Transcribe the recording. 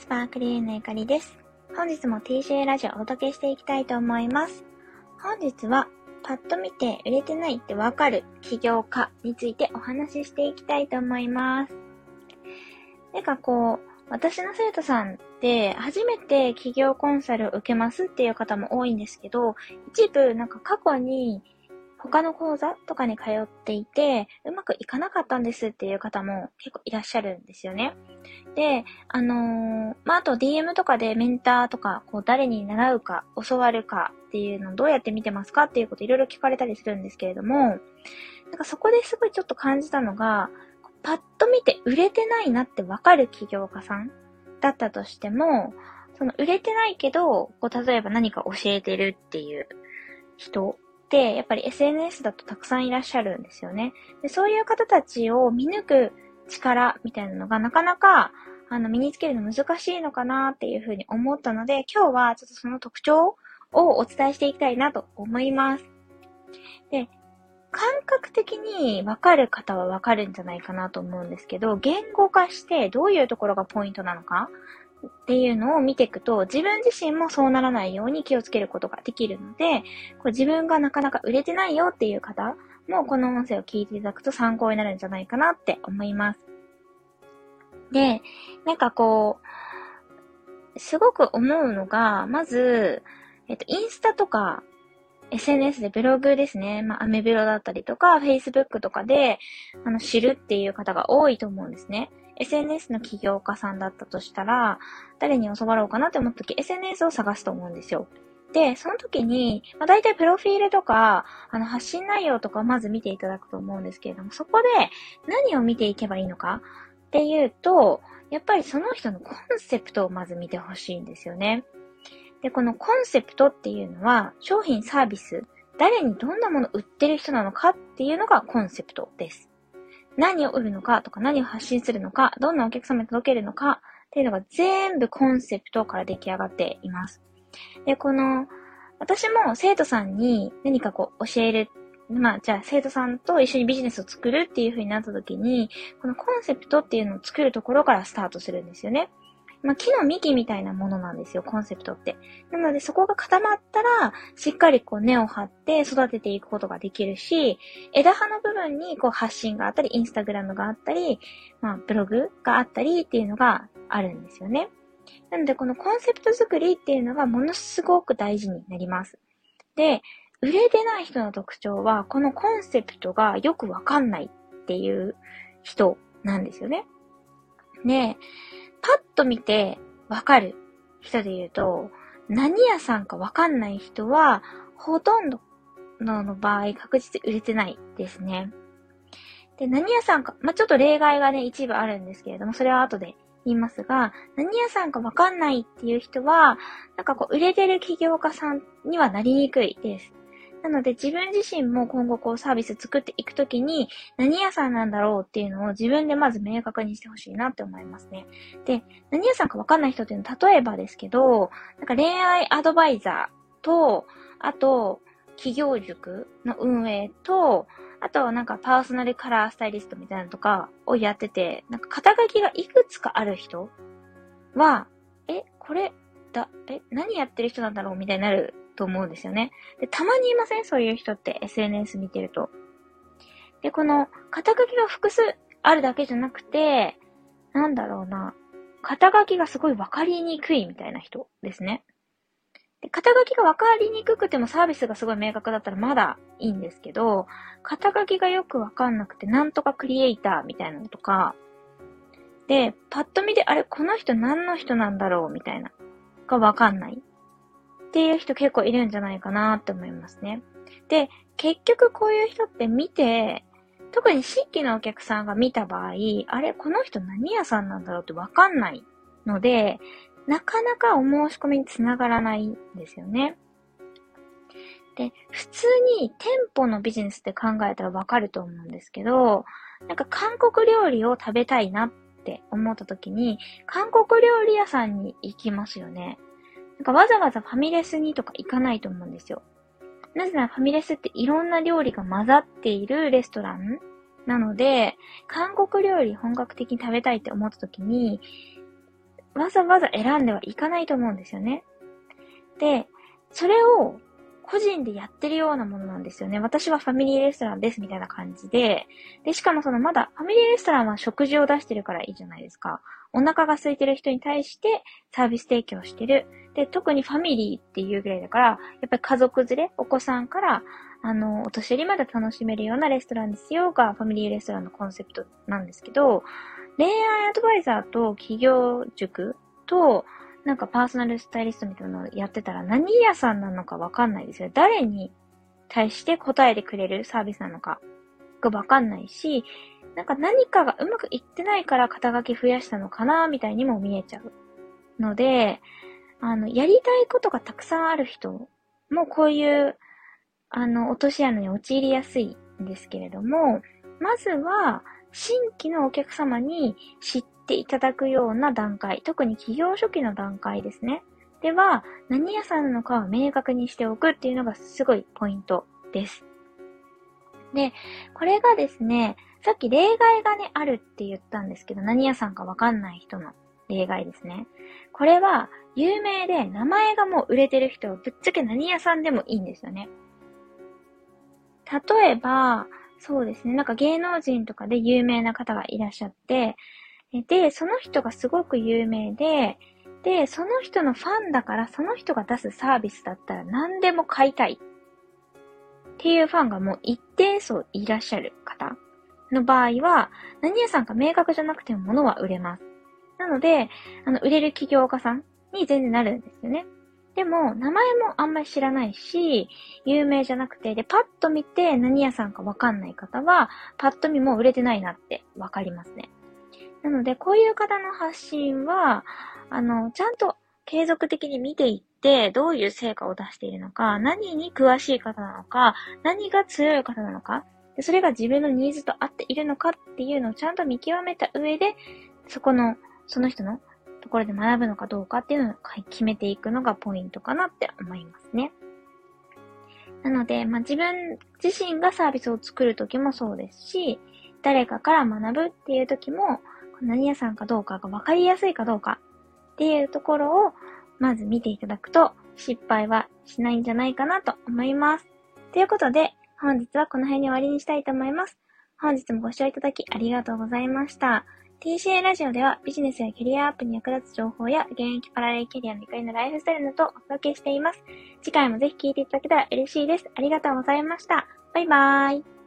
スパークリーのゆかりです。本日も TCA ラジオをお届けしていきたいと思います。本日は、パッと見て売れてないってわかる起業家についてお話ししていきたいと思います。なんかこう、私の生徒さんって初めて起業コンサルを受けますっていう方も多いんですけど、一部なんか過去に他の講座とかに通っていて、うまくいかなかったんですっていう方も結構いらっしゃるんですよね。で、あのー、まあ、あと DM とかでメンターとか、こう誰に習うか、教わるかっていうのをどうやって見てますかっていうこといろいろ聞かれたりするんですけれども、なんかそこですごいちょっと感じたのが、パッと見て売れてないなってわかる起業家さんだったとしても、その売れてないけど、こう例えば何か教えてるっていう人、やっぱり SNS だとたくさんいらっしゃるんですよね。でそういう方たちを見抜く力みたいなのがなかなかあの身につけるの難しいのかなっていうふうに思ったので、今日はちょっとその特徴をお伝えしていきたいなと思います。で、感覚的にわかる方はわかるんじゃないかなと思うんですけど、言語化してどういうところがポイントなのかっていうのを見ていくと、自分自身もそうならないように気をつけることができるので、こう自分がなかなか売れてないよっていう方も、この音声を聞いていただくと参考になるんじゃないかなって思います。で、なんかこう、すごく思うのが、まず、えっと、インスタとか、SNS でブログですね。まあ、アメブロだったりとか、Facebook とかで、あの、知るっていう方が多いと思うんですね。SNS の起業家さんだったとしたら、誰に教わろうかなって思った時、SNS を探すと思うんですよ。で、その時に、まあ、大体プロフィールとか、あの、発信内容とかをまず見ていただくと思うんですけれども、そこで何を見ていけばいいのかっていうと、やっぱりその人のコンセプトをまず見てほしいんですよね。で、このコンセプトっていうのは、商品サービス、誰にどんなもの売ってる人なのかっていうのがコンセプトです。何を売るのかとか何を発信するのか、どんなお客様に届けるのかっていうのが全部コンセプトから出来上がっています。で、この、私も生徒さんに何かこう教える。まあ、じゃあ生徒さんと一緒にビジネスを作るっていう風になった時に、このコンセプトっていうのを作るところからスタートするんですよね。まあ、木の幹みたいなものなんですよ、コンセプトって。なので、そこが固まったら、しっかりこう根を張って育てていくことができるし、枝葉の部分にこう発信があったり、インスタグラムがあったり、まあ、ブログがあったりっていうのがあるんですよね。なので、このコンセプト作りっていうのがものすごく大事になります。で、売れてない人の特徴は、このコンセプトがよくわかんないっていう人なんですよね。で、パッと見てわかる人で言うと、何屋さんかわかんない人は、ほとんどの場合確実売れてないですね。で、何屋さんか、まあ、ちょっと例外がね、一部あるんですけれども、それは後で言いますが、何屋さんかわかんないっていう人は、なんかこう、売れてる起業家さんにはなりにくいです。なので自分自身も今後こうサービス作っていくときに何屋さんなんだろうっていうのを自分でまず明確にしてほしいなって思いますね。で、何屋さんかわかんない人っていうのは例えばですけど、なんか恋愛アドバイザーと、あと、企業塾の運営と、あとはなんかパーソナルカラースタイリストみたいなのとかをやってて、なんか肩書きがいくつかある人は、え、これ、だ、え、何やってる人なんだろうみたいになると思うんですよね。で、たまにいません？そういう人って SNS 見てると。で、この、肩書きが複数あるだけじゃなくて、なんだろうな、肩書きがすごいわかりにくいみたいな人ですね。で、肩書きがわかりにくくてもサービスがすごい明確だったらまだいいんですけど、肩書きがよくわかんなくて、なんとかクリエイターみたいなのとか、で、パッと見で、あれ、この人何の人なんだろうみたいな、がわかんない。っていう人結構いるんじゃないかなって思いますね。で、結局こういう人って見て、特に新規のお客さんが見た場合、あれ、この人何屋さんなんだろうってわかんないので、なかなかお申し込みにつながらないんですよね。で、普通に店舗のビジネスって考えたらわかると思うんですけど、なんか韓国料理を食べたいなって思った時に、韓国料理屋さんに行きますよね。なんかわざわざファミレスにとか行かないと思うんですよ。なぜならファミレスっていろんな料理が混ざっているレストランなので、韓国料理本格的に食べたいって思った時に、わざわざ選んではいかないと思うんですよね。で、それを個人でやってるようなものなんですよね。私はファミリーレストランですみたいな感じで。で、しかもそのまだファミリーレストランは食事を出してるからいいじゃないですか。お腹が空いてる人に対してサービス提供してる。で、特にファミリーっていうぐらいだから、やっぱり家族連れ、お子さんから、あの、お年寄りまで楽しめるようなレストランですよが、ファミリーレストランのコンセプトなんですけど、恋愛アドバイザーと企業塾と、なんかパーソナルスタイリストみたいなのをやってたら何屋さんなのかわかんないですよ。誰に対して答えてくれるサービスなのかがわかんないし、なんか何かがうまくいってないから肩書き増やしたのかな、みたいにも見えちゃう。ので、あの、やりたいことがたくさんある人もこういう、あの、落とし穴に陥りやすいんですけれども、まずは、新規のお客様に知っていただくような段階、特に企業初期の段階ですね。では、何屋さんなのかを明確にしておくっていうのがすごいポイントです。で、これがですね、さっき例外がね、あるって言ったんですけど、何屋さんかわかんない人の例外ですね。これは、有名で名前がもう売れてる人は、ぶっちゃけ何屋さんでもいいんですよね。例えば、そうですね。なんか芸能人とかで有名な方がいらっしゃって、で、その人がすごく有名で、で、その人のファンだから、その人が出すサービスだったら何でも買いたい。っていうファンがもう一定数いらっしゃる方の場合は、何屋さんか明確じゃなくても物は売れます。なので、あの、売れる起業家さんに全然なるんですよね。でも、名前もあんまり知らないし、有名じゃなくて、で、パッと見て何屋さんかわかんない方は、パッと見も売れてないなってわかりますね。なので、こういう方の発信は、あの、ちゃんと継続的に見ていって、どういう成果を出しているのか、何に詳しい方なのか、何が強い方なのか、でそれが自分のニーズと合っているのかっていうのをちゃんと見極めた上で、そこの、その人のところで学ぶのかどうかっていうのを決めていくのがポイントかなって思いますね。なので、まあ、自分自身がサービスを作るときもそうですし、誰かから学ぶっていうときも、何屋さんかどうかが分かりやすいかどうかっていうところを、まず見ていただくと、失敗はしないんじゃないかなと思います。ということで、本日はこの辺に終わりにしたいと思います。本日もご視聴いただきありがとうございました。TCA ラジオではビジネスやキャリアアップに役立つ情報や現役パラレルキャリアの怒りのライフスタイルなどをお届けしています。次回もぜひ聴いていただけたら嬉しいです。ありがとうございました。バイバーイ。